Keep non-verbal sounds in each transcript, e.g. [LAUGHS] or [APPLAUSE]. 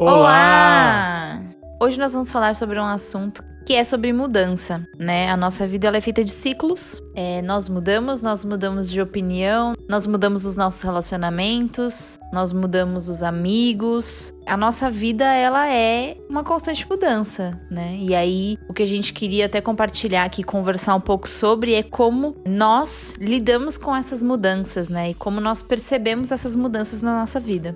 Olá! Hoje nós vamos falar sobre um assunto que é sobre mudança, né? A nossa vida é feita de ciclos. É, nós mudamos, nós mudamos de opinião, nós mudamos os nossos relacionamentos, nós mudamos os amigos. A nossa vida ela é uma constante mudança, né? E aí o que a gente queria até compartilhar aqui, conversar um pouco sobre é como nós lidamos com essas mudanças, né? E como nós percebemos essas mudanças na nossa vida.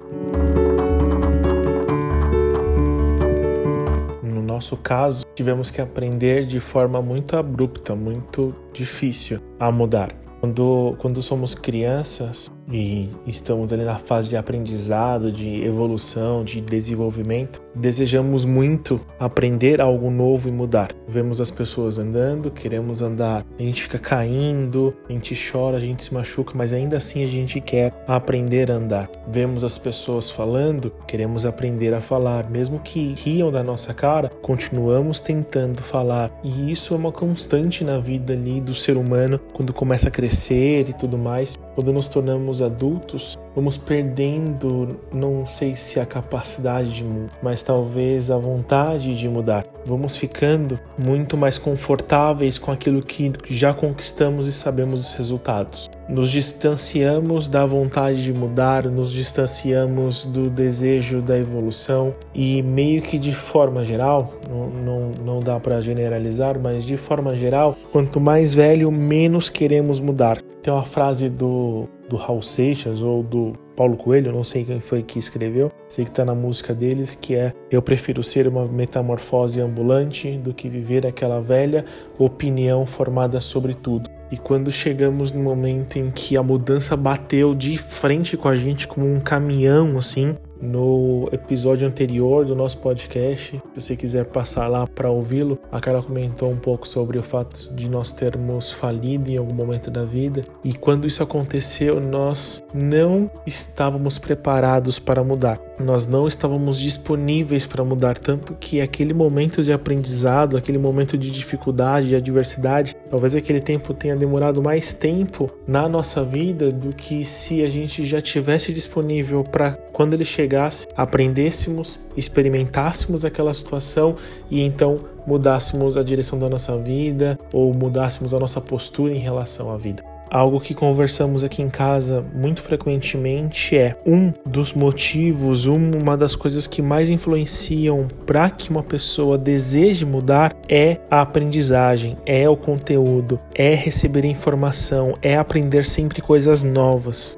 Nosso caso, tivemos que aprender de forma muito abrupta, muito difícil a mudar. Quando, quando somos crianças e estamos ali na fase de aprendizado, de evolução, de desenvolvimento, desejamos muito aprender algo novo e mudar. Vemos as pessoas andando, queremos andar, a gente fica caindo, a gente chora, a gente se machuca, mas ainda assim a gente quer aprender a andar. Vemos as pessoas falando, queremos aprender a falar, mesmo que riam da nossa cara, continuamos tentando falar. E isso é uma constante na vida ali do ser humano quando começa a crescer e tudo mais, quando nos tornamos adultos, vamos perdendo, não sei se a capacidade de mudar, mas talvez a vontade de mudar. Vamos ficando muito mais confortáveis com aquilo que já conquistamos e sabemos os resultados. Nos distanciamos da vontade de mudar, nos distanciamos do desejo da evolução e meio que de forma geral, não, não, não dá para generalizar, mas de forma geral, quanto mais velho, menos queremos mudar. Tem uma frase do, do Raul Seixas ou do Paulo Coelho, não sei quem foi que escreveu, sei que está na música deles, que é Eu prefiro ser uma metamorfose ambulante do que viver aquela velha opinião formada sobre tudo. E quando chegamos no momento em que a mudança bateu de frente com a gente como um caminhão, assim, no episódio anterior do nosso podcast. Se você quiser passar lá para ouvi-lo, a Carla comentou um pouco sobre o fato de nós termos falido em algum momento da vida e quando isso aconteceu, nós não estávamos preparados para mudar. Nós não estávamos disponíveis para mudar, tanto que aquele momento de aprendizado, aquele momento de dificuldade, de adversidade, talvez aquele tempo tenha demorado mais tempo na nossa vida do que se a gente já tivesse disponível para quando ele chegasse, aprendêssemos, experimentássemos aquela situação e então mudássemos a direção da nossa vida ou mudássemos a nossa postura em relação à vida. Algo que conversamos aqui em casa muito frequentemente é um dos motivos, uma das coisas que mais influenciam para que uma pessoa deseje mudar é a aprendizagem, é o conteúdo, é receber informação, é aprender sempre coisas novas.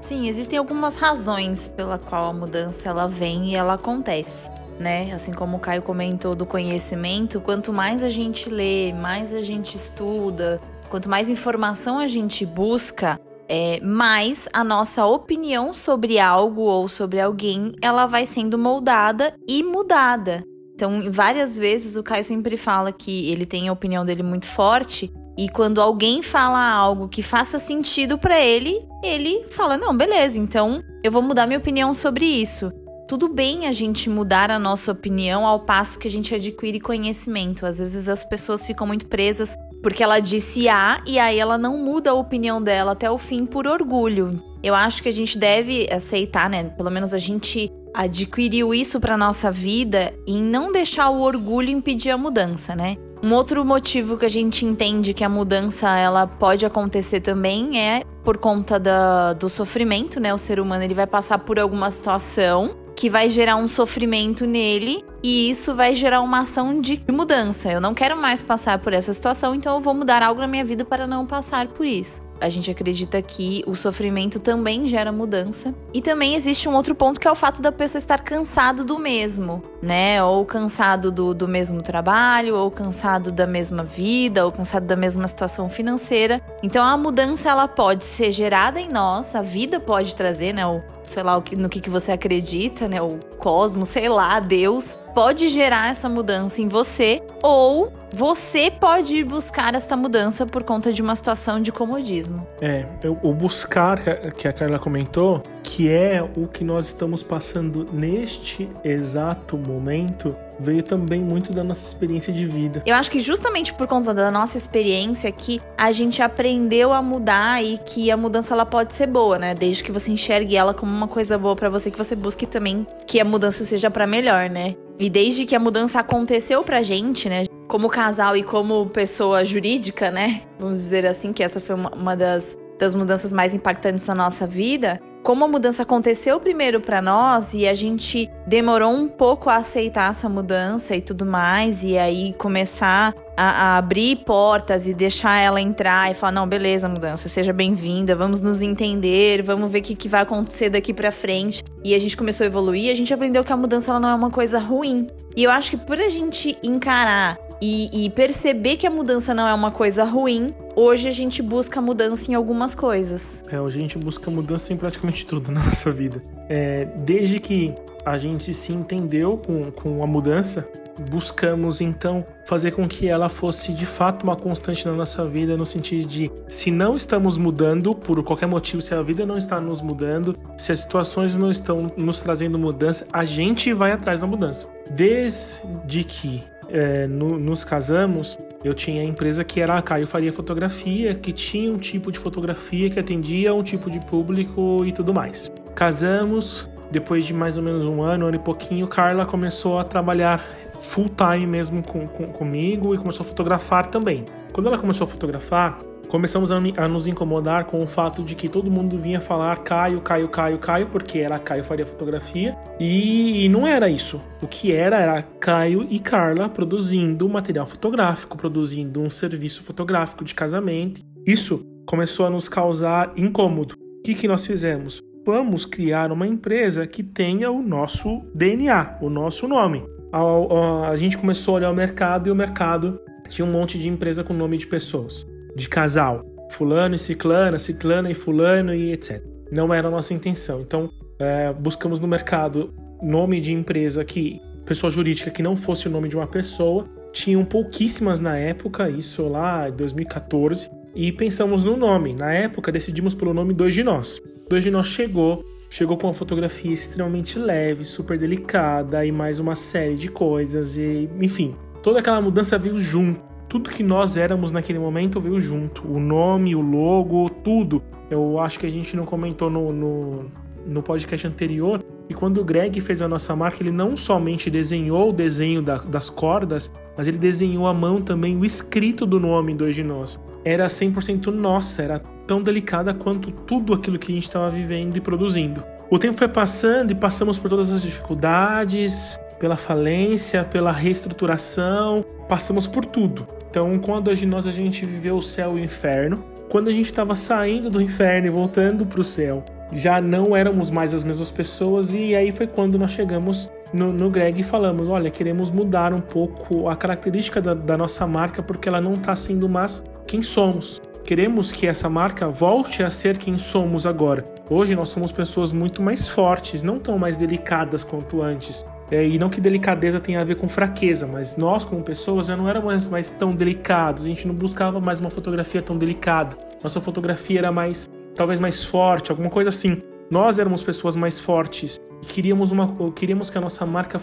Sim, existem algumas razões pela qual a mudança ela vem e ela acontece. Né? Assim como o Caio comentou do conhecimento, quanto mais a gente lê, mais a gente estuda, quanto mais informação a gente busca, é, mais a nossa opinião sobre algo ou sobre alguém ela vai sendo moldada e mudada. Então, várias vezes o Caio sempre fala que ele tem a opinião dele muito forte e quando alguém fala algo que faça sentido para ele, ele fala: "Não, beleza, então eu vou mudar minha opinião sobre isso". Tudo bem a gente mudar a nossa opinião ao passo que a gente adquire conhecimento. Às vezes as pessoas ficam muito presas porque ela disse A e aí ela não muda a opinião dela até o fim por orgulho. Eu acho que a gente deve aceitar, né? Pelo menos a gente adquiriu isso para nossa vida e não deixar o orgulho impedir a mudança, né? Um outro motivo que a gente entende que a mudança ela pode acontecer também é por conta da, do sofrimento, né? O ser humano ele vai passar por alguma situação que vai gerar um sofrimento nele e isso vai gerar uma ação de mudança. Eu não quero mais passar por essa situação, então eu vou mudar algo na minha vida para não passar por isso a gente acredita que o sofrimento também gera mudança. E também existe um outro ponto que é o fato da pessoa estar cansado do mesmo, né? Ou cansado do, do mesmo trabalho, ou cansado da mesma vida, ou cansado da mesma situação financeira. Então a mudança ela pode ser gerada em nós, a vida pode trazer, né? O, sei lá, no que, que você acredita, né? O cosmos, sei lá, Deus pode gerar essa mudança em você ou você pode ir buscar esta mudança por conta de uma situação de comodismo. É, o buscar que a Carla comentou que é o que nós estamos passando neste exato momento, veio também muito da nossa experiência de vida. Eu acho que justamente por conta da nossa experiência que a gente aprendeu a mudar e que a mudança ela pode ser boa, né? Desde que você enxergue ela como uma coisa boa para você, que você busque também que a mudança seja para melhor, né? E desde que a mudança aconteceu pra gente, né? Como casal e como pessoa jurídica, né? Vamos dizer assim, que essa foi uma, das, das mudanças mais impactantes na nossa vida como a mudança aconteceu primeiro para nós e a gente demorou um pouco a aceitar essa mudança e tudo mais, e aí começar a, a abrir portas e deixar ela entrar e falar: não, beleza, mudança, seja bem-vinda, vamos nos entender, vamos ver o que, que vai acontecer daqui para frente. E a gente começou a evoluir, a gente aprendeu que a mudança ela não é uma coisa ruim. E eu acho que por a gente encarar e, e, perceber que a mudança não é uma coisa ruim, hoje a gente busca mudança em algumas coisas. É, hoje a gente busca mudança em praticamente tudo na [LAUGHS] nossa vida. É, desde que a gente se entendeu com, com a mudança, buscamos então fazer com que ela fosse de fato uma constante na nossa vida, no sentido de se não estamos mudando por qualquer motivo, se a vida não está nos mudando, se as situações não estão nos trazendo mudança, a gente vai atrás da mudança. Desde que é, no, nos casamos, eu tinha a empresa que era a Caio Faria Fotografia, que tinha um tipo de fotografia que atendia um tipo de público e tudo mais. Casamos, depois de mais ou menos um ano, ano e pouquinho, Carla começou a trabalhar full time mesmo com, com, comigo e começou a fotografar também. Quando ela começou a fotografar, começamos a, nos incomodar com o fato de que todo mundo vinha falar Caio, Caio, Caio, Caio, porque era Caio faria fotografia. E, e, não era isso. O que era era Caio e Carla produzindo material fotográfico, produzindo um serviço fotográfico de casamento. Isso começou a nos causar incômodo. O que, que nós fizemos? Vamos criar uma empresa que tenha o nosso DNA, o nosso nome. A, a, a gente começou a olhar o mercado e o mercado tinha um monte de empresa com nome de pessoas de casal. Fulano e ciclana, ciclana e fulano e etc. Não era a nossa intenção. Então, é, buscamos no mercado nome de empresa que pessoa jurídica que não fosse o nome de uma pessoa. Tinham pouquíssimas na época, isso lá em 2014, e pensamos no nome. Na época, decidimos pelo nome Dois de Nós. Dois de Nós chegou, chegou com uma fotografia extremamente leve, super delicada e mais uma série de coisas, e enfim, toda aquela mudança veio junto tudo que nós éramos naquele momento veio junto. O nome, o logo, tudo. Eu acho que a gente não comentou no, no, no podcast anterior. E quando o Greg fez a nossa marca, ele não somente desenhou o desenho da, das cordas, mas ele desenhou à mão também o escrito do nome do de nós. Era 100% nossa, era tão delicada quanto tudo aquilo que a gente estava vivendo e produzindo. O tempo foi passando e passamos por todas as dificuldades, pela falência, pela reestruturação, passamos por tudo. Então, com a nós, a gente viveu o céu e o inferno. Quando a gente estava saindo do inferno e voltando para o céu, já não éramos mais as mesmas pessoas, e aí foi quando nós chegamos no, no Greg e falamos: olha, queremos mudar um pouco a característica da, da nossa marca porque ela não está sendo mais quem somos. Queremos que essa marca volte a ser quem somos agora. Hoje nós somos pessoas muito mais fortes, não tão mais delicadas quanto antes. É, e não que delicadeza tenha a ver com fraqueza, mas nós, como pessoas, já não éramos mais tão delicados, a gente não buscava mais uma fotografia tão delicada. Nossa fotografia era mais, talvez mais forte, alguma coisa assim. Nós éramos pessoas mais fortes e queríamos, uma, queríamos que a nossa marca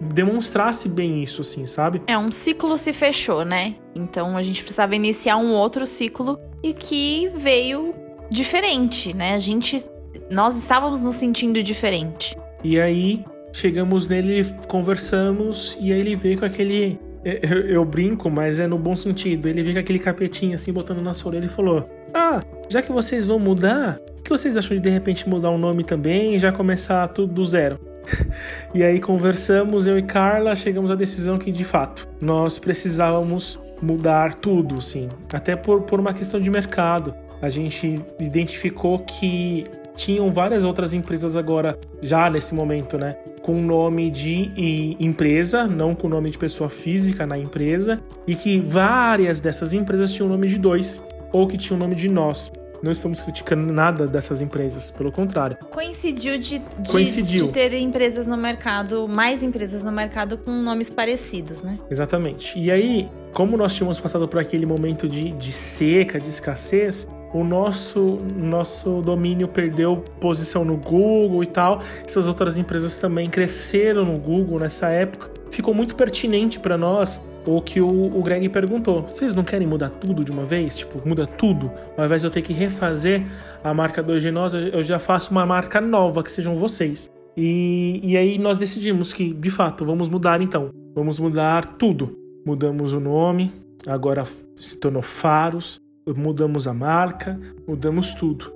demonstrasse bem isso, assim, sabe? É, um ciclo se fechou, né? Então a gente precisava iniciar um outro ciclo e que veio diferente, né? A gente. Nós estávamos nos sentindo diferente. E aí Chegamos nele, conversamos e aí ele veio com aquele. Eu, eu, brinco, mas é no bom sentido. Ele veio com aquele capetinho assim, botando na sua orelha e falou: Ah, já que vocês vão mudar, o que vocês acham de de repente mudar o nome também e já começar tudo do zero? [LAUGHS] e aí conversamos, eu e Carla, chegamos à decisão que de fato nós precisávamos mudar tudo, sim. Até por, por uma questão de mercado. A gente identificou que tinham várias outras empresas agora, já nesse momento, né? Com nome de empresa, não com nome de pessoa física na empresa, e que várias dessas empresas tinham o nome de dois, ou que tinham o nome de nós. Não estamos criticando nada dessas empresas, pelo contrário. Coincidiu de, de, Coincidiu. de ter empresas no mercado, mais empresas no mercado com nomes parecidos, né? Exatamente. E aí, como nós tínhamos passado por aquele momento de, de seca, de escassez, o nosso, nosso domínio perdeu posição no Google e tal. Essas outras empresas também cresceram no Google nessa época. Ficou muito pertinente para nós o que o, o Greg perguntou. Vocês não querem mudar tudo de uma vez? Tipo, muda tudo. Ao invés de eu ter que refazer a marca 2G nós, eu já faço uma marca nova, que sejam vocês. E, e aí nós decidimos que, de fato, vamos mudar então. Vamos mudar tudo. Mudamos o nome, agora se tornou Faros mudamos a marca, mudamos tudo.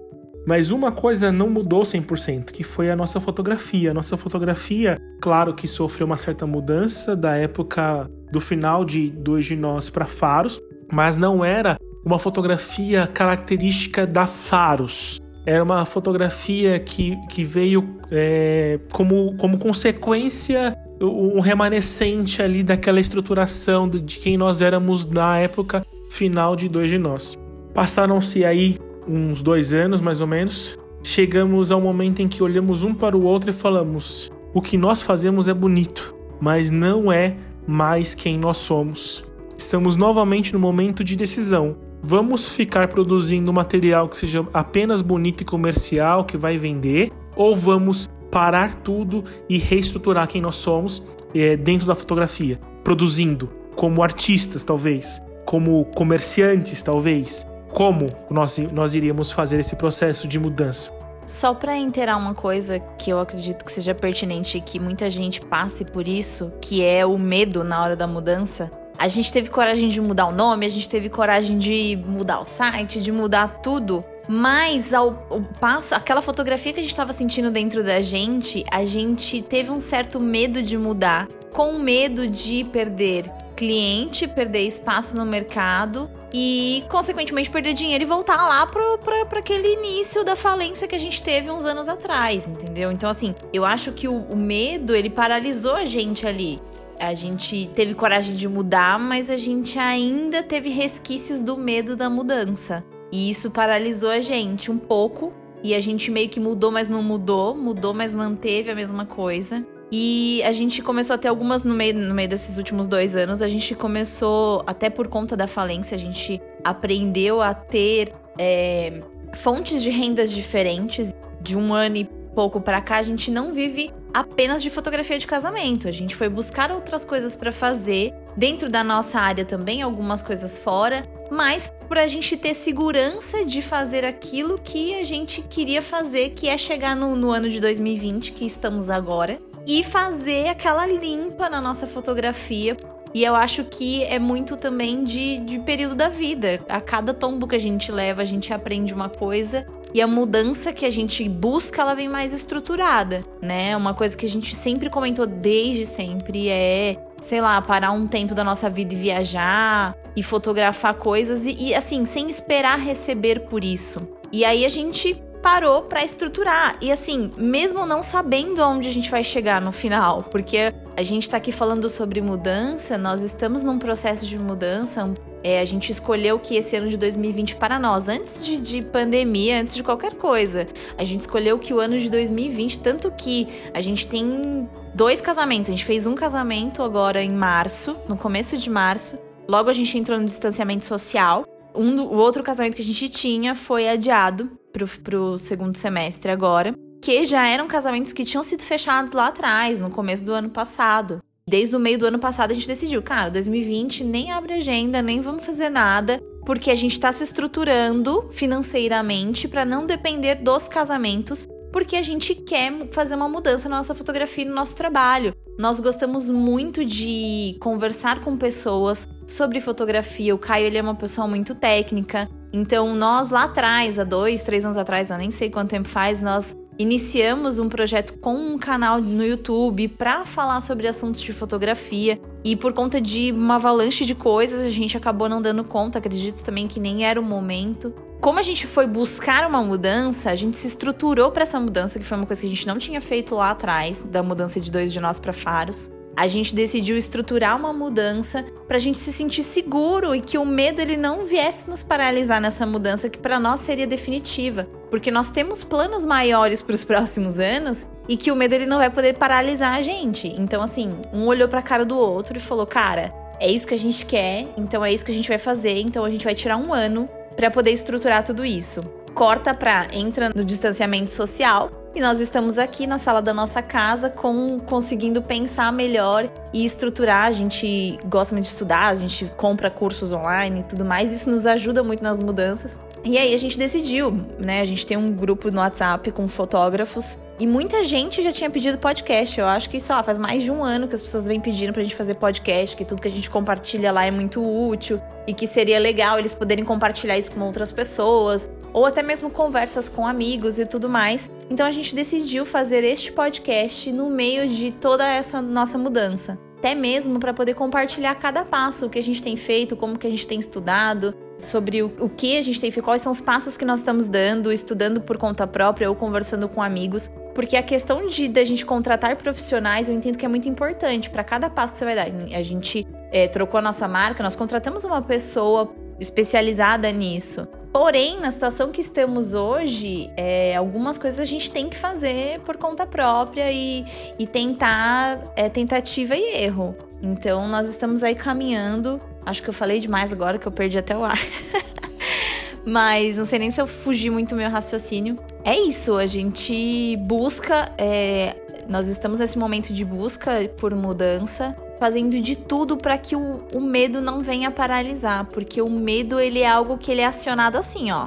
Mas uma coisa não mudou 100%, que foi a nossa fotografia. A nossa fotografia, claro que sofreu uma certa mudança da época do final de Dois de Nós para Faros, mas não era uma fotografia característica da Faros. Era uma fotografia que, que veio é, como, como consequência, um remanescente ali daquela estruturação de, quem nós éramos na época final de Dois de Nós. Passaram-se aí uns dois anos, mais ou menos. Chegamos ao momento em que olhamos um para o outro e falamos: o que nós fazemos é bonito, mas não é mais quem nós somos. Estamos novamente no momento de decisão. Vamos ficar produzindo material que seja apenas bonito e comercial, que vai vender, ou vamos parar tudo e reestruturar quem nós somos é, dentro da fotografia, produzindo como artistas, talvez, como comerciantes, talvez, como nós, nós iríamos fazer esse processo de mudança. Só para inteirar uma coisa que eu acredito que seja pertinente e que muita gente passe por isso, que é o medo na hora da mudança. A gente teve coragem de mudar o nome, a gente teve coragem de mudar o site, de mudar tudo. Mas ao, ao passo, aquela fotografia que a gente estava sentindo dentro da gente, a gente teve um certo medo de mudar, com medo de perder cliente, perder espaço no mercado e, consequentemente, perder dinheiro e voltar lá para aquele início da falência que a gente teve uns anos atrás, entendeu? Então, assim, eu acho que o, o medo, ele paralisou a gente ali. A gente teve coragem de mudar, mas a gente ainda teve resquícios do medo da mudança. E isso paralisou a gente um pouco. E a gente meio que mudou, mas não mudou. Mudou, mas manteve a mesma coisa. E a gente começou a ter algumas no meio, no meio desses últimos dois anos. A gente começou, até por conta da falência, a gente aprendeu a ter é, fontes de rendas diferentes. De um ano e pouco para cá, a gente não vive apenas de fotografia de casamento. A gente foi buscar outras coisas para fazer, dentro da nossa área também, algumas coisas fora, mas para a gente ter segurança de fazer aquilo que a gente queria fazer, que é chegar no, no ano de 2020, que estamos agora e fazer aquela limpa na nossa fotografia. E eu acho que é muito também de, de período da vida. A cada tombo que a gente leva, a gente aprende uma coisa e a mudança que a gente busca, ela vem mais estruturada, né? Uma coisa que a gente sempre comentou desde sempre é, sei lá, parar um tempo da nossa vida e viajar e fotografar coisas e, e assim, sem esperar receber por isso. E aí a gente parou para estruturar. E assim, mesmo não sabendo aonde a gente vai chegar no final, porque a gente está aqui falando sobre mudança, nós estamos num processo de mudança. É, a gente escolheu que esse ano de 2020 para nós, antes de, de pandemia, antes de qualquer coisa, a gente escolheu que o ano de 2020, tanto que a gente tem dois casamentos. A gente fez um casamento agora em março, no começo de março. Logo a gente entrou no distanciamento social. Um, o outro casamento que a gente tinha foi adiado pro, pro segundo semestre agora, que já eram casamentos que tinham sido fechados lá atrás, no começo do ano passado. Desde o meio do ano passado a gente decidiu, cara, 2020 nem abre agenda, nem vamos fazer nada, porque a gente está se estruturando financeiramente para não depender dos casamentos, porque a gente quer fazer uma mudança na nossa fotografia e no nosso trabalho. Nós gostamos muito de conversar com pessoas sobre fotografia. O Caio ele é uma pessoa muito técnica, então, nós lá atrás, há dois, três anos atrás, eu nem sei quanto tempo faz, nós iniciamos um projeto com um canal no YouTube para falar sobre assuntos de fotografia. E por conta de uma avalanche de coisas, a gente acabou não dando conta. Acredito também que nem era o momento. Como a gente foi buscar uma mudança, a gente se estruturou para essa mudança, que foi uma coisa que a gente não tinha feito lá atrás, da mudança de dois de nós para Faros a gente decidiu estruturar uma mudança para a gente se sentir seguro e que o medo ele não viesse nos paralisar nessa mudança que para nós seria definitiva, porque nós temos planos maiores para os próximos anos e que o medo ele não vai poder paralisar a gente. Então assim, um olhou para a cara do outro e falou: "Cara, é isso que a gente quer, então é isso que a gente vai fazer, então a gente vai tirar um ano para poder estruturar tudo isso. Corta para entra no distanciamento social e nós estamos aqui na sala da nossa casa com conseguindo pensar melhor e estruturar. A gente gosta muito de estudar, a gente compra cursos online e tudo mais. Isso nos ajuda muito nas mudanças. E aí a gente decidiu, né? A gente tem um grupo no WhatsApp com fotógrafos e muita gente já tinha pedido podcast. Eu acho que, sei lá, faz mais de um ano que as pessoas vêm pedindo pra gente fazer podcast, que tudo que a gente compartilha lá é muito útil e que seria legal eles poderem compartilhar isso com outras pessoas, ou até mesmo conversas com amigos e tudo mais. Então a gente decidiu fazer este podcast no meio de toda essa nossa mudança até mesmo para poder compartilhar cada passo, o que a gente tem feito, como que a gente tem estudado, sobre o, o que a gente tem feito, quais são os passos que nós estamos dando, estudando por conta própria ou conversando com amigos. Porque a questão de da gente contratar profissionais, eu entendo que é muito importante para cada passo que você vai dar. A gente é, trocou a nossa marca, nós contratamos uma pessoa especializada nisso. Porém, na situação que estamos hoje, é, algumas coisas a gente tem que fazer por conta própria e, e tentar é, tentativa e erro. Então, nós estamos aí caminhando. Acho que eu falei demais agora que eu perdi até o ar. [LAUGHS] Mas não sei nem se eu fugi muito do meu raciocínio. É isso, a gente busca. É, nós estamos nesse momento de busca por mudança fazendo de tudo para que o, o medo não venha paralisar, porque o medo ele é algo que ele é acionado assim, ó,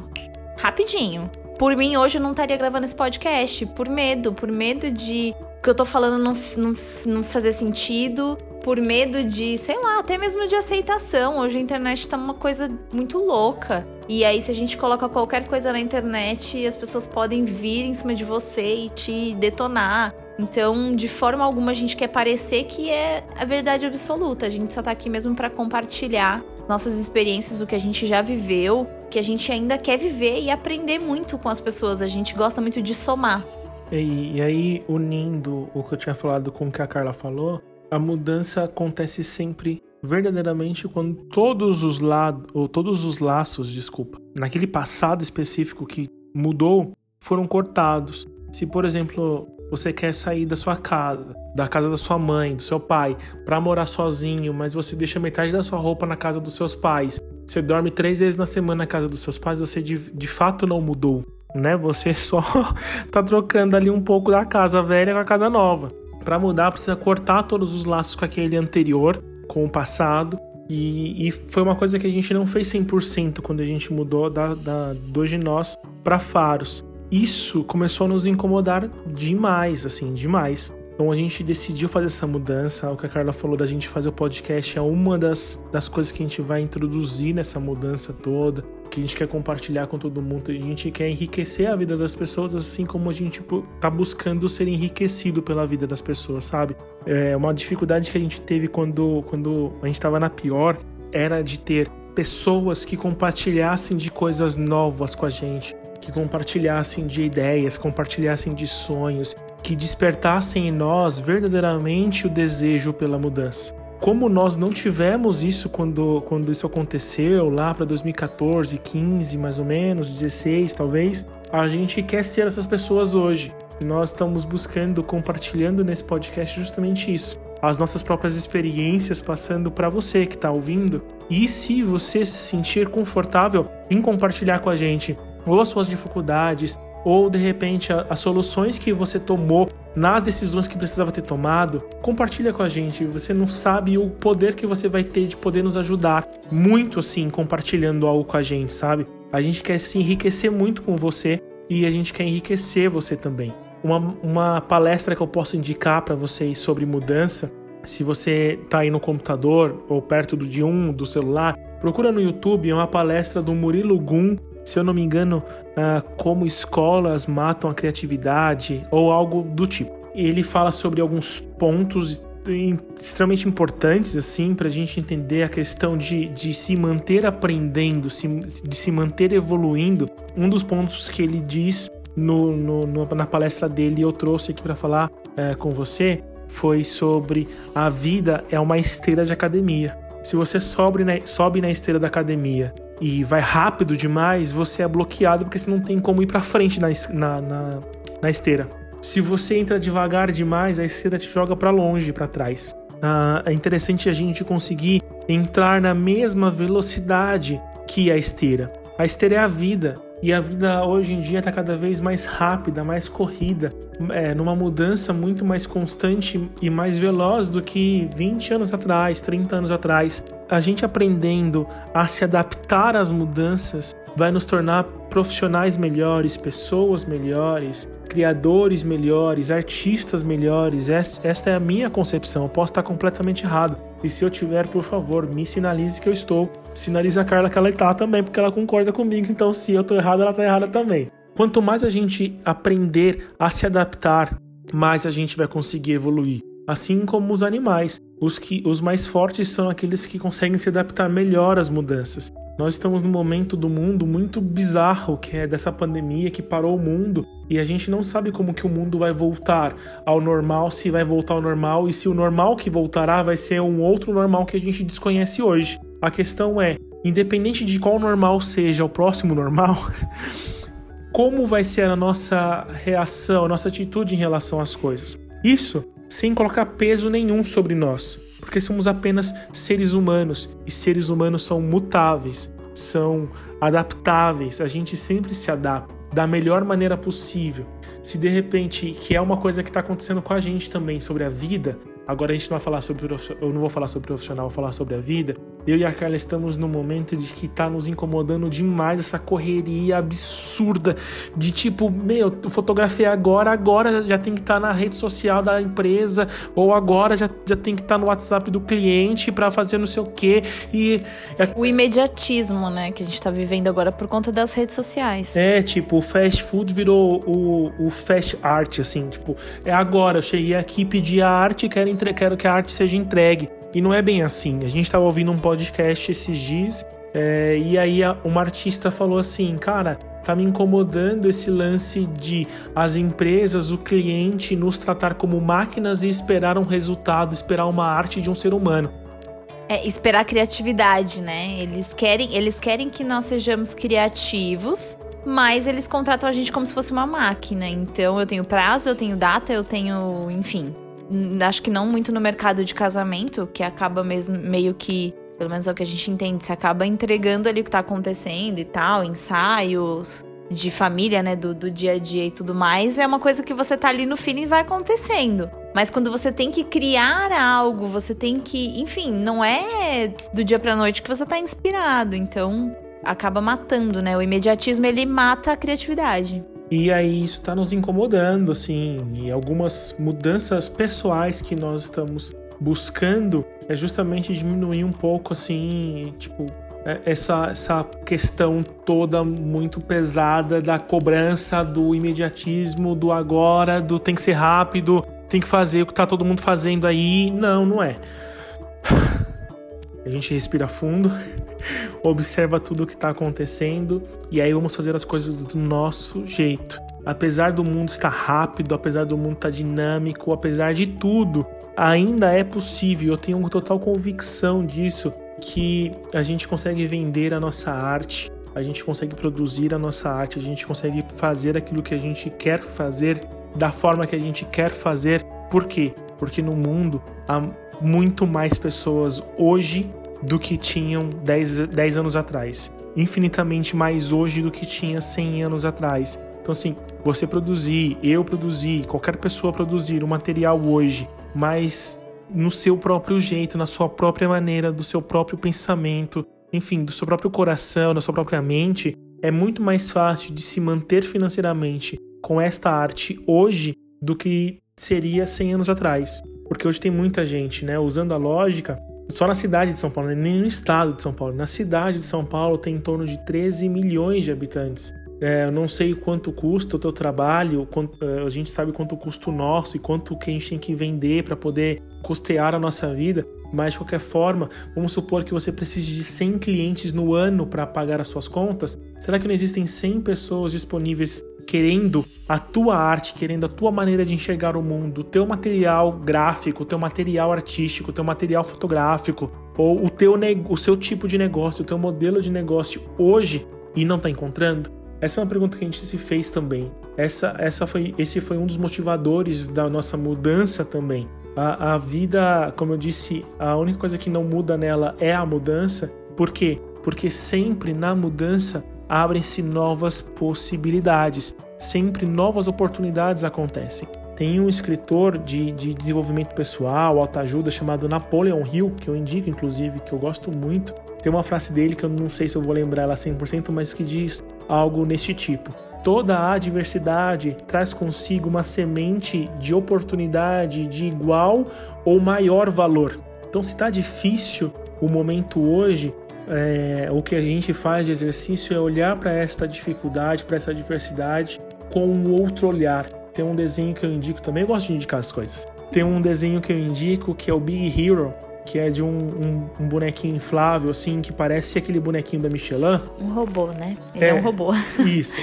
rapidinho. Por mim, hoje eu não estaria gravando esse podcast, por medo, por medo de que eu tô falando não, não, não fazer sentido, por medo de, sei lá, até mesmo de aceitação. Hoje a internet tá uma coisa muito louca. E aí, se a gente coloca qualquer coisa na internet, as pessoas podem vir em cima de você e te detonar. Então, de forma alguma, a gente quer parecer que é a verdade absoluta. A gente só tá aqui mesmo para compartilhar nossas experiências, o que a gente já viveu, que a gente ainda quer viver e aprender muito com as pessoas. A gente gosta muito de somar. E, e aí, unindo o que eu tinha falado com o que a Carla falou, a mudança acontece sempre verdadeiramente quando todos os lados, ou todos os laços, desculpa, naquele passado específico que mudou, foram cortados. Se, por exemplo, você quer sair da sua casa, da casa da sua mãe, do seu pai, para morar sozinho, mas você deixa metade da sua roupa na casa dos seus pais. Você dorme três vezes na semana na casa dos seus pais, você de, de fato não mudou, né? Você [LAUGHS] só tá trocando ali um pouco da casa velha com a casa nova. Para mudar, precisa cortar todos os laços com aquele anterior, com o passado. E, e foi uma coisa que a gente não fez 100% quando a gente mudou da, da, do Ginós para Faros isso começou a nos incomodar demais, assim, demais. Então a gente decidiu fazer essa mudança. O que a Carla falou da gente fazer o podcast é uma das, das coisas que a gente vai introduzir nessa mudança toda, que a gente quer compartilhar com todo mundo. A gente quer enriquecer a vida das pessoas, assim como a gente tá buscando ser enriquecido pela vida das pessoas, sabe? É uma dificuldade que a gente teve quando, quando a gente estava na pior era de ter pessoas que compartilhassem de coisas novas com a gente que compartilhassem de ideias, compartilhassem de sonhos, que despertassem em nós verdadeiramente o desejo pela mudança. Como nós não tivemos isso quando, quando isso aconteceu, lá para 2014, 15 mais ou menos, 16 talvez, a gente quer ser essas pessoas hoje. Nós estamos buscando, compartilhando nesse podcast justamente isso. As nossas próprias experiências passando para você que está ouvindo. E se você se sentir confortável em compartilhar com a gente ou as suas dificuldades, ou de repente as soluções que você tomou nas decisões que precisava ter tomado, compartilha com a gente. Você não sabe o poder que você vai ter de poder nos ajudar muito assim compartilhando algo com a gente, sabe? A gente quer se enriquecer muito com você e a gente quer enriquecer você também. Uma, uma palestra que eu posso indicar para vocês sobre mudança, se você está aí no computador ou perto do de um do celular, procura no YouTube, é uma palestra do Murilo Gun se eu não me engano, uh, como escolas matam a criatividade ou algo do tipo. Ele fala sobre alguns pontos extremamente importantes assim para a gente entender a questão de, de se manter aprendendo, se, de se manter evoluindo. Um dos pontos que ele diz no, no, no na palestra dele eu trouxe aqui para falar uh, com você foi sobre a vida é uma esteira de academia. Se você sobe na, sobe na esteira da academia e vai rápido demais, você é bloqueado porque você não tem como ir para frente na, na, na, na, esteira. Se você entra devagar demais, a esteira te joga para longe, para trás. Ah, é interessante a gente conseguir entrar na mesma velocidade que a esteira. A esteira é a vida. E a vida hoje em dia está cada vez mais rápida, mais corrida, é, numa mudança muito mais constante e mais veloz do que 20 anos atrás, 30 anos atrás. A gente aprendendo a se adaptar às mudanças vai nos tornar profissionais melhores, pessoas melhores, criadores melhores, artistas melhores. Esta é a minha concepção. Eu posso estar completamente errado. E se eu tiver, por favor, me sinalize que eu estou. Sinalize a Carla que ela está também, porque ela concorda comigo. Então, se eu estou errado, ela está errada também. Quanto mais a gente aprender a se adaptar, mais a gente vai conseguir evoluir. Assim como os animais, os que os mais fortes são aqueles que conseguem se adaptar melhor às mudanças. Nós estamos num momento do mundo muito bizarro, que é dessa pandemia que parou o mundo e a gente não sabe como que o mundo vai voltar ao normal, se vai voltar ao normal e se o normal que voltará vai ser um outro normal que a gente desconhece hoje. A questão é, independente de qual normal seja o próximo normal, [LAUGHS] como vai ser a nossa reação, a nossa atitude em relação às coisas? Isso sem colocar peso nenhum sobre nós, porque somos apenas seres humanos e seres humanos são mutáveis, são adaptáveis, a gente sempre se adapta da melhor maneira possível. Se de repente, que é uma coisa que está acontecendo com a gente também sobre a vida, agora a gente não vai falar sobre eu não vou falar sobre profissional, vou falar sobre a vida eu e a Carla estamos num momento de que tá nos incomodando demais essa correria absurda de tipo, meu, fotografia agora, agora já tem que estar tá na rede social da empresa, ou agora já, já tem que estar tá no WhatsApp do cliente para fazer não sei o quê. E. O imediatismo, né, que a gente tá vivendo agora por conta das redes sociais. É, tipo, o fast food virou o, o fast art, assim, tipo, é agora, eu cheguei aqui, pedi a arte e quero, entre... quero que a arte seja entregue. E não é bem assim. A gente estava ouvindo um podcast esses dias é, e aí uma artista falou assim, cara, tá me incomodando esse lance de as empresas, o cliente nos tratar como máquinas e esperar um resultado, esperar uma arte de um ser humano. É, esperar criatividade, né? Eles querem, eles querem que nós sejamos criativos, mas eles contratam a gente como se fosse uma máquina. Então eu tenho prazo, eu tenho data, eu tenho, enfim, acho que não muito no mercado de casamento, que acaba mesmo meio que, pelo menos é o que a gente entende, você acaba entregando ali o que tá acontecendo e tal, ensaios de família, né, do, do dia a dia e tudo mais, é uma coisa que você tá ali no feeling e vai acontecendo. Mas quando você tem que criar algo, você tem que, enfim, não é do dia pra noite que você tá inspirado, então acaba matando, né? O imediatismo ele mata a criatividade. E aí isso está nos incomodando, assim, e algumas mudanças pessoais que nós estamos buscando é justamente diminuir um pouco, assim, tipo, é, essa, essa questão toda muito pesada da cobrança, do imediatismo, do agora, do tem que ser rápido, tem que fazer o que tá todo mundo fazendo aí. Não, não é. A gente respira fundo, [LAUGHS] observa tudo o que está acontecendo e aí vamos fazer as coisas do nosso jeito. Apesar do mundo estar rápido, apesar do mundo estar dinâmico, apesar de tudo, ainda é possível. Eu tenho total convicção disso que a gente consegue vender a nossa arte, a gente consegue produzir a nossa arte, a gente consegue fazer aquilo que a gente quer fazer da forma que a gente quer fazer. Por quê? Porque no mundo há muito mais pessoas hoje do que tinham 10, 10 anos atrás. Infinitamente mais hoje do que tinha 100 anos atrás. Então, assim, você produzir, eu produzir, qualquer pessoa produzir um material hoje, mas no seu próprio jeito, na sua própria maneira, do seu próprio pensamento, enfim, do seu próprio coração, da sua própria mente, é muito mais fácil de se manter financeiramente com esta arte hoje do que seria 100 anos atrás. Porque hoje tem muita gente, né? Usando a lógica, só na cidade de São Paulo, né? nem no estado de São Paulo. Na cidade de São Paulo tem em torno de 13 milhões de habitantes. É, eu não sei quanto custa o teu trabalho, quanto, é, a gente sabe quanto custa o nosso e quanto que a gente tem que vender para poder custear a nossa vida, mas de qualquer forma, vamos supor que você precise de 100 clientes no ano para pagar as suas contas. Será que não existem 100 pessoas disponíveis querendo a tua arte, querendo a tua maneira de enxergar o mundo, o teu material gráfico, o teu material artístico, o teu material fotográfico, ou o teu o seu tipo de negócio, o teu modelo de negócio hoje e não está encontrando? Essa é uma pergunta que a gente se fez também. Essa, essa foi, esse foi um dos motivadores da nossa mudança também. A, a vida, como eu disse, a única coisa que não muda nela é a mudança. Por quê? Porque sempre na mudança abrem-se novas possibilidades, sempre novas oportunidades acontecem. Tem um escritor de, de desenvolvimento pessoal, autoajuda, chamado Napoleon Hill, que eu indico, inclusive, que eu gosto muito. Tem uma frase dele que eu não sei se eu vou lembrar ela 100%, mas que diz algo neste tipo. Toda a adversidade traz consigo uma semente de oportunidade de igual ou maior valor. Então, se está difícil o momento hoje, é, o que a gente faz de exercício é olhar para esta dificuldade, para essa adversidade com um outro olhar. Tem um desenho que eu indico também, eu gosto de indicar as coisas. Tem um desenho que eu indico que é o Big Hero, que é de um, um, um, bonequinho inflável, assim, que parece aquele bonequinho da Michelin. Um robô, né? Ele é, é um robô. [LAUGHS] Isso.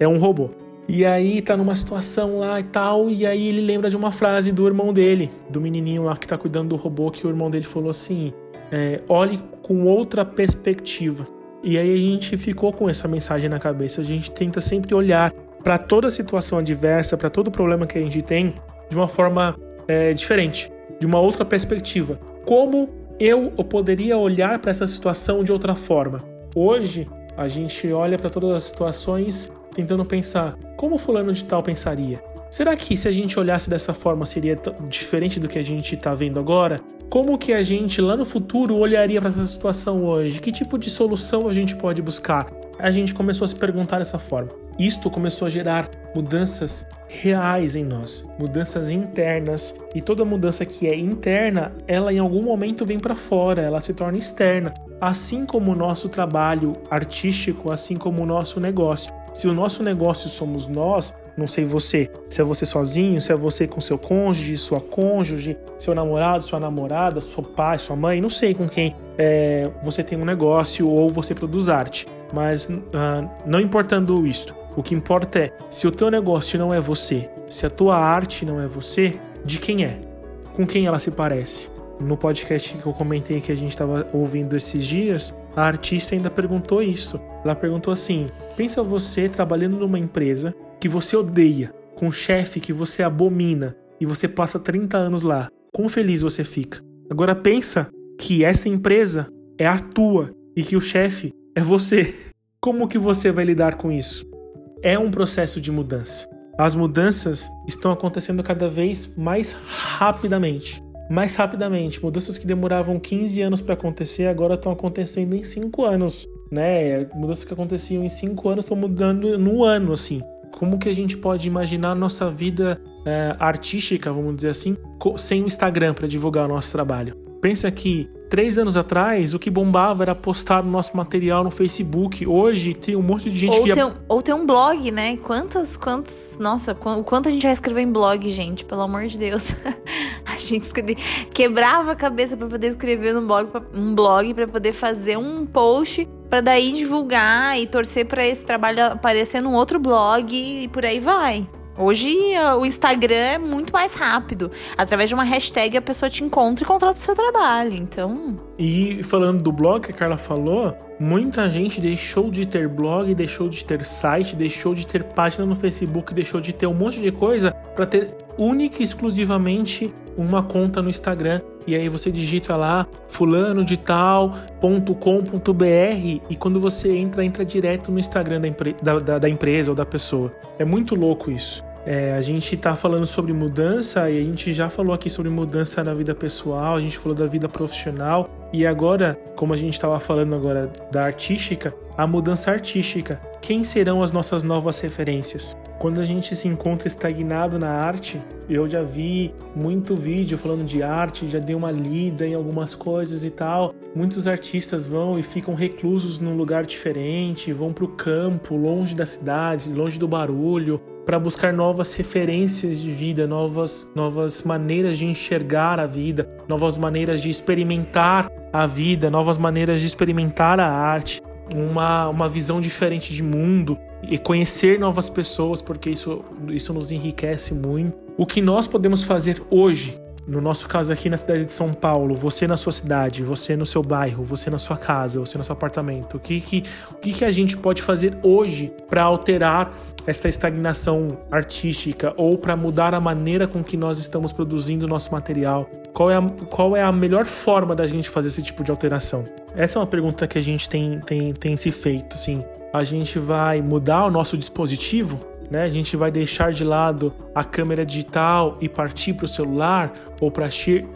É um robô. E aí tá numa situação lá e tal, e aí ele lembra de uma frase do irmão dele, do menininho lá que tá cuidando do robô, que o irmão dele falou assim: é, olhe com outra perspectiva. E aí a gente ficou com essa mensagem na cabeça. A gente tenta sempre olhar para toda situação adversa, para todo problema que a gente tem, de uma forma é, diferente, de uma outra perspectiva. Como eu, poderia olhar para essa situação de outra forma? Hoje a gente olha para todas as situações tentando pensar como fulano de tal pensaria. Será que se a gente olhasse dessa forma seria diferente do que a gente está vendo agora? Como que a gente lá no futuro olharia para essa situação hoje? Que tipo de solução a gente pode buscar? A gente começou a se perguntar dessa forma. Isto começou a gerar mudanças reais em nós, mudanças internas, e toda mudança que é interna, ela em algum momento vem para fora, ela se torna externa, assim como o nosso trabalho artístico, assim como o nosso negócio. Se o nosso negócio somos nós, não sei você, se é você sozinho, se é você com seu cônjuge, sua cônjuge, seu namorado, sua namorada, seu pai, sua mãe, não sei com quem é, você tem um negócio ou você produz arte. Mas uh, não importando isso, o que importa é se o teu negócio não é você, se a tua arte não é você, de quem é? Com quem ela se parece? No podcast que eu comentei que a gente estava ouvindo esses dias, a artista ainda perguntou isso. Ela perguntou assim: pensa você trabalhando numa empresa que você odeia, com um chefe que você abomina e você passa 30 anos lá. Quão feliz você fica? Agora pensa que essa empresa é a tua e que o chefe é você. [LAUGHS] Como que você vai lidar com isso? É um processo de mudança. As mudanças estão acontecendo cada vez mais rapidamente mais rapidamente. Mudanças que demoravam 15 anos para acontecer agora estão acontecendo em 5 anos, né? Mudanças que aconteciam em 5 anos estão mudando no ano, assim. Como que a gente pode imaginar a nossa vida é, artística, vamos dizer assim, sem o Instagram para divulgar o nosso trabalho? Pensa que três anos atrás o que bombava era postar o nosso material no Facebook. Hoje tem um monte de gente ou que. Tem, ou tem um blog, né? Quantas, quantos. Nossa, o quanto a gente vai escrever em blog, gente? Pelo amor de Deus. [LAUGHS] [LAUGHS] escreve, quebrava a cabeça para poder escrever no blog, um blog para poder fazer um post para daí divulgar e torcer para esse trabalho aparecer num outro blog e por aí vai. Hoje o Instagram é muito mais rápido. Através de uma hashtag a pessoa te encontra e contrata o seu trabalho. Então. E falando do blog que a Carla falou, muita gente deixou de ter blog, deixou de ter site, deixou de ter página no Facebook, deixou de ter um monte de coisa para ter única e exclusivamente uma conta no Instagram. E aí você digita lá fulano de tal.com.br e quando você entra, entra direto no Instagram da, da, da, da empresa ou da pessoa. É muito louco isso. É, a gente está falando sobre mudança e a gente já falou aqui sobre mudança na vida pessoal, a gente falou da vida profissional e agora, como a gente estava falando agora da artística, a mudança artística. Quem serão as nossas novas referências? Quando a gente se encontra estagnado na arte, eu já vi muito vídeo falando de arte, já dei uma lida em algumas coisas e tal. Muitos artistas vão e ficam reclusos num lugar diferente, vão para o campo, longe da cidade, longe do barulho, para buscar novas referências de vida, novas, novas maneiras de enxergar a vida, novas maneiras de experimentar a vida, novas maneiras de experimentar a arte, uma, uma visão diferente de mundo e conhecer novas pessoas, porque isso, isso nos enriquece muito. O que nós podemos fazer hoje no nosso caso aqui na cidade de São Paulo, você na sua cidade, você no seu bairro, você na sua casa, você no seu apartamento, o que que, o que, que a gente pode fazer hoje para alterar essa estagnação artística ou para mudar a maneira com que nós estamos produzindo nosso material? Qual é, a, qual é a melhor forma da gente fazer esse tipo de alteração? Essa é uma pergunta que a gente tem, tem, tem se feito, assim. A gente vai mudar o nosso dispositivo? Né? A gente vai deixar de lado a câmera digital e partir para o celular ou partir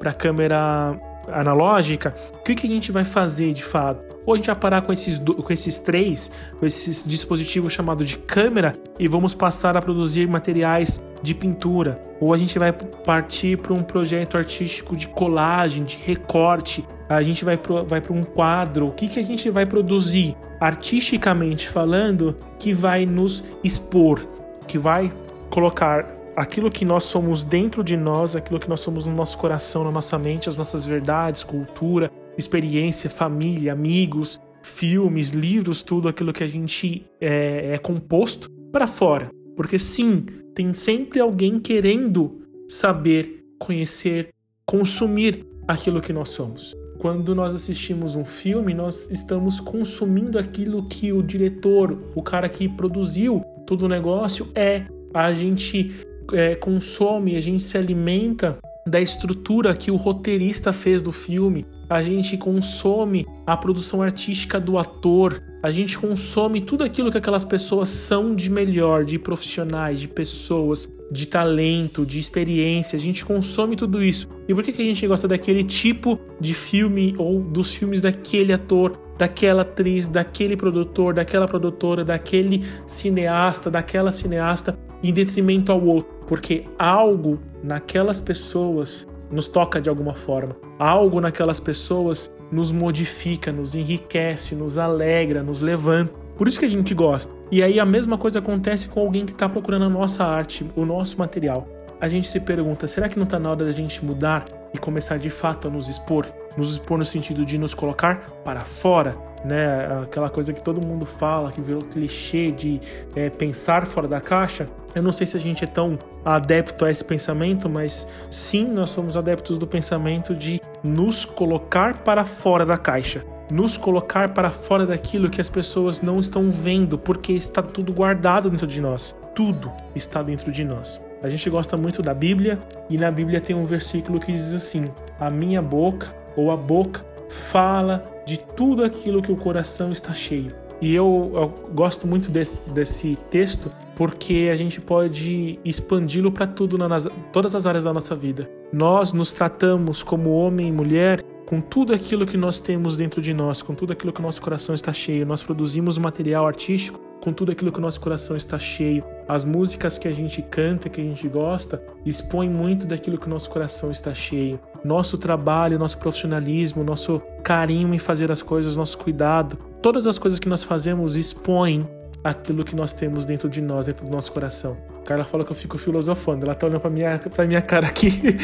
para a câmera analógica? O que, que a gente vai fazer de fato? Ou a gente vai parar com esses, com esses três, com esses dispositivos chamados de câmera e vamos passar a produzir materiais de pintura? Ou a gente vai partir para um projeto artístico de colagem, de recorte? A gente vai para vai um quadro? O que, que a gente vai produzir artisticamente falando que vai nos expor, que vai colocar aquilo que nós somos dentro de nós, aquilo que nós somos no nosso coração, na nossa mente, as nossas verdades, cultura, experiência, família, amigos, filmes, livros, tudo aquilo que a gente é, é composto para fora. Porque sim, tem sempre alguém querendo saber, conhecer, consumir aquilo que nós somos. Quando nós assistimos um filme, nós estamos consumindo aquilo que o diretor, o cara que produziu todo o negócio é. A gente é, consome, a gente se alimenta da estrutura que o roteirista fez do filme, a gente consome a produção artística do ator, a gente consome tudo aquilo que aquelas pessoas são de melhor, de profissionais, de pessoas, de talento, de experiência, a gente consome tudo isso. E por que, a gente gosta daquele tipo de filme ou dos filmes daquele ator, daquela atriz, daquele produtor, daquela produtora, daquele cineasta, daquela cineasta, em detrimento ao outro? Porque algo naquelas pessoas nos toca de alguma forma. Algo naquelas pessoas nos modifica, nos enriquece, nos alegra, nos levanta. Por isso que a gente gosta. E aí a mesma coisa acontece com alguém que está procurando a nossa arte, o nosso material. A gente se pergunta: será que não está na hora da gente mudar e começar de fato a nos expor? Nos expor no sentido de nos colocar para fora, né? Aquela coisa que todo mundo fala, que virou clichê de é, pensar fora da caixa. Eu não sei se a gente é tão adepto a esse pensamento, mas sim, nós somos adeptos do pensamento de nos colocar para fora da caixa. Nos colocar para fora daquilo que as pessoas não estão vendo, porque está tudo guardado dentro de nós. Tudo está dentro de nós. A gente gosta muito da Bíblia e na Bíblia tem um versículo que diz assim: A minha boca ou a boca fala de tudo aquilo que o coração está cheio. E eu, eu gosto muito desse, desse, texto porque a gente pode expandi-lo para tudo nas todas as áreas da nossa vida. Nós nos tratamos como homem e mulher com tudo aquilo que nós temos dentro de nós, com tudo aquilo que o nosso coração está cheio. Nós produzimos material artístico com tudo aquilo que o nosso coração está cheio. As músicas que a gente canta, que a gente gosta, expõem muito daquilo que o nosso coração está cheio. Nosso trabalho, nosso profissionalismo, nosso carinho em fazer as coisas, nosso cuidado, todas as coisas que nós fazemos expõem aquilo que nós temos dentro de nós, dentro do nosso coração. Carla fala que eu fico filosofando, ela tá olhando pra minha, pra minha cara aqui.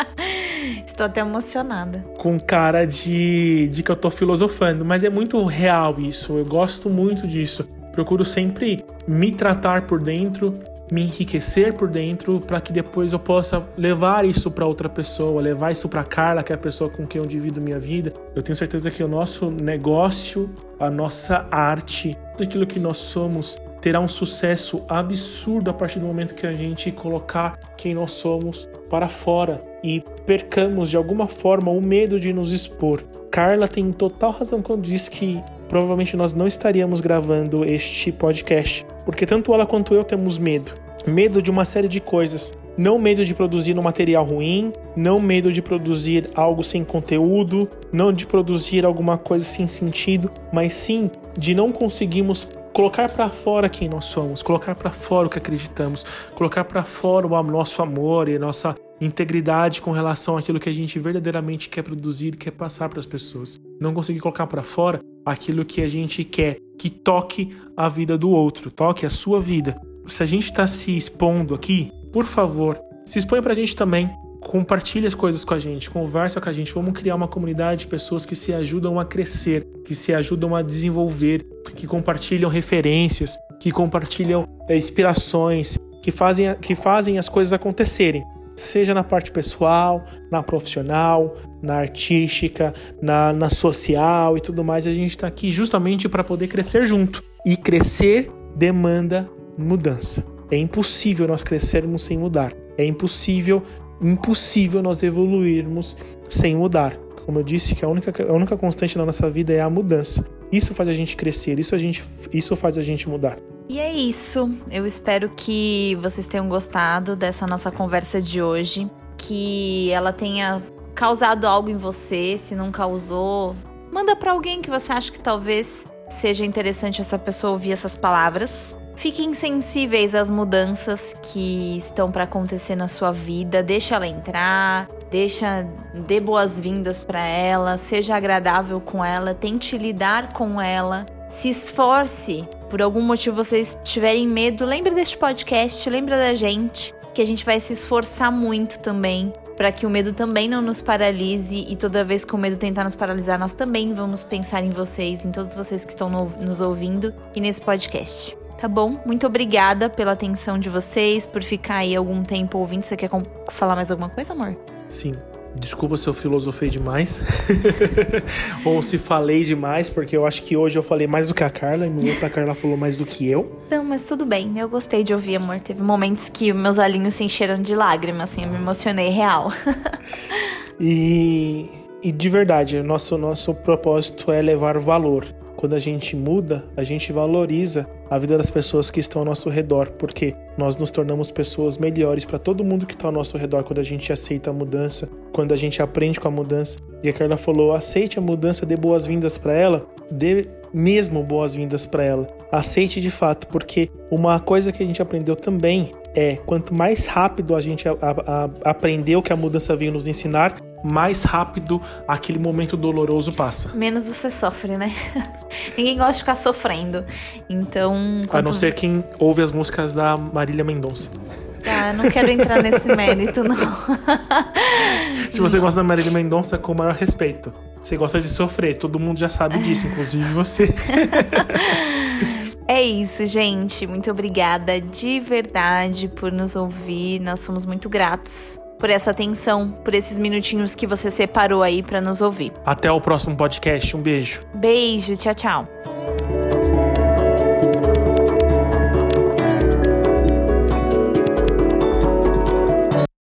[LAUGHS] Estou até emocionada. Com cara de, de que eu tô filosofando, mas é muito real isso, eu gosto muito disso. Procuro sempre me tratar por dentro, me enriquecer por dentro para que depois eu possa levar isso para outra pessoa, levar isso para Carla, que é a pessoa com quem eu divido minha vida. Eu tenho certeza que o nosso negócio, a nossa arte, tudo aquilo que nós somos terá um sucesso absurdo a partir do momento que a gente colocar quem nós somos para fora e percamos de alguma forma o medo de nos expor. Carla tem total razão quando diz que provavelmente nós não estaríamos gravando este podcast, porque tanto ela quanto eu temos medo. Medo de uma série de coisas. Não medo de produzir um material ruim, não medo de produzir algo sem conteúdo, não de produzir alguma coisa sem sentido, mas sim de não conseguirmos colocar para fora quem nós somos, colocar para fora o que acreditamos, colocar para fora o nosso amor e nossa integridade com relação àquilo que a gente verdadeiramente quer produzir, quer passar para as pessoas. Não conseguir colocar para fora aquilo que a gente quer que toque a vida do outro, toque a sua vida. Se a gente está se expondo aqui, por favor, se expõe para a gente também. Compartilhe as coisas com a gente, conversa com a gente. Vamos criar uma comunidade de pessoas que se ajudam a crescer, que se ajudam a desenvolver, que compartilham referências, que compartilham é, inspirações, que fazem, que fazem as coisas acontecerem seja na parte pessoal, na profissional, na artística, na, na social e tudo mais. A gente está aqui justamente para poder crescer junto. E crescer demanda mudança. É impossível nós crescermos sem mudar. É impossível, impossível nós evoluirmos sem mudar. como eu disse, que a única, a única constante na nossa vida é a mudança. Isso faz a gente crescer, isso, a gente, isso faz a gente mudar. E é isso. Eu espero que vocês tenham gostado dessa nossa conversa de hoje. Que ela tenha causado algo em você. Se não causou, manda para alguém que você acha que talvez seja interessante essa pessoa ouvir essas palavras. Fiquem sensíveis às mudanças que estão para acontecer na sua vida. Deixa ela entrar, deixa dê boas-vindas para ela, seja agradável com ela, tente lidar com ela, se esforce. Por algum motivo vocês tiverem medo, lembre deste podcast, lembra da gente, que a gente vai se esforçar muito também para que o medo também não nos paralise e toda vez que o medo tentar nos paralisar, nós também vamos pensar em vocês, em todos vocês que estão no, nos ouvindo e nesse podcast. Tá bom? Muito obrigada pela atenção de vocês, por ficar aí algum tempo ouvindo. Você quer falar mais alguma coisa, amor? Sim. Desculpa se eu filosofei demais. [LAUGHS] Ou se falei demais, porque eu acho que hoje eu falei mais do que a Carla, e no outro a Carla falou mais do que eu. Não, mas tudo bem. Eu gostei de ouvir, amor. Teve momentos que meus olhinhos se encheram de lágrimas, assim, eu me emocionei real. e, e de verdade, nosso, nosso propósito é levar valor quando a gente muda, a gente valoriza a vida das pessoas que estão ao nosso redor, porque nós nos tornamos pessoas melhores para todo mundo que está ao nosso redor quando a gente aceita a mudança, quando a gente aprende com a mudança. E a Carla falou: aceite a mudança, dê boas-vindas para ela, dê mesmo boas-vindas para ela. Aceite de fato, porque uma coisa que a gente aprendeu também é quanto mais rápido a gente aprendeu que a mudança veio nos ensinar, mais rápido aquele momento doloroso passa. Menos você sofre, né? [LAUGHS] Ninguém gosta de ficar sofrendo. Então. Quanto... A não ser quem ouve as músicas da Marília Mendonça. Ah, não quero entrar nesse [LAUGHS] mérito, não. Se você gosta da Marília Mendonça, com o maior respeito. Você gosta de sofrer, todo mundo já sabe disso, inclusive você. [LAUGHS] É isso, gente. Muito obrigada de verdade por nos ouvir. Nós somos muito gratos por essa atenção, por esses minutinhos que você separou aí para nos ouvir. Até o próximo podcast. Um beijo. Beijo, tchau, tchau.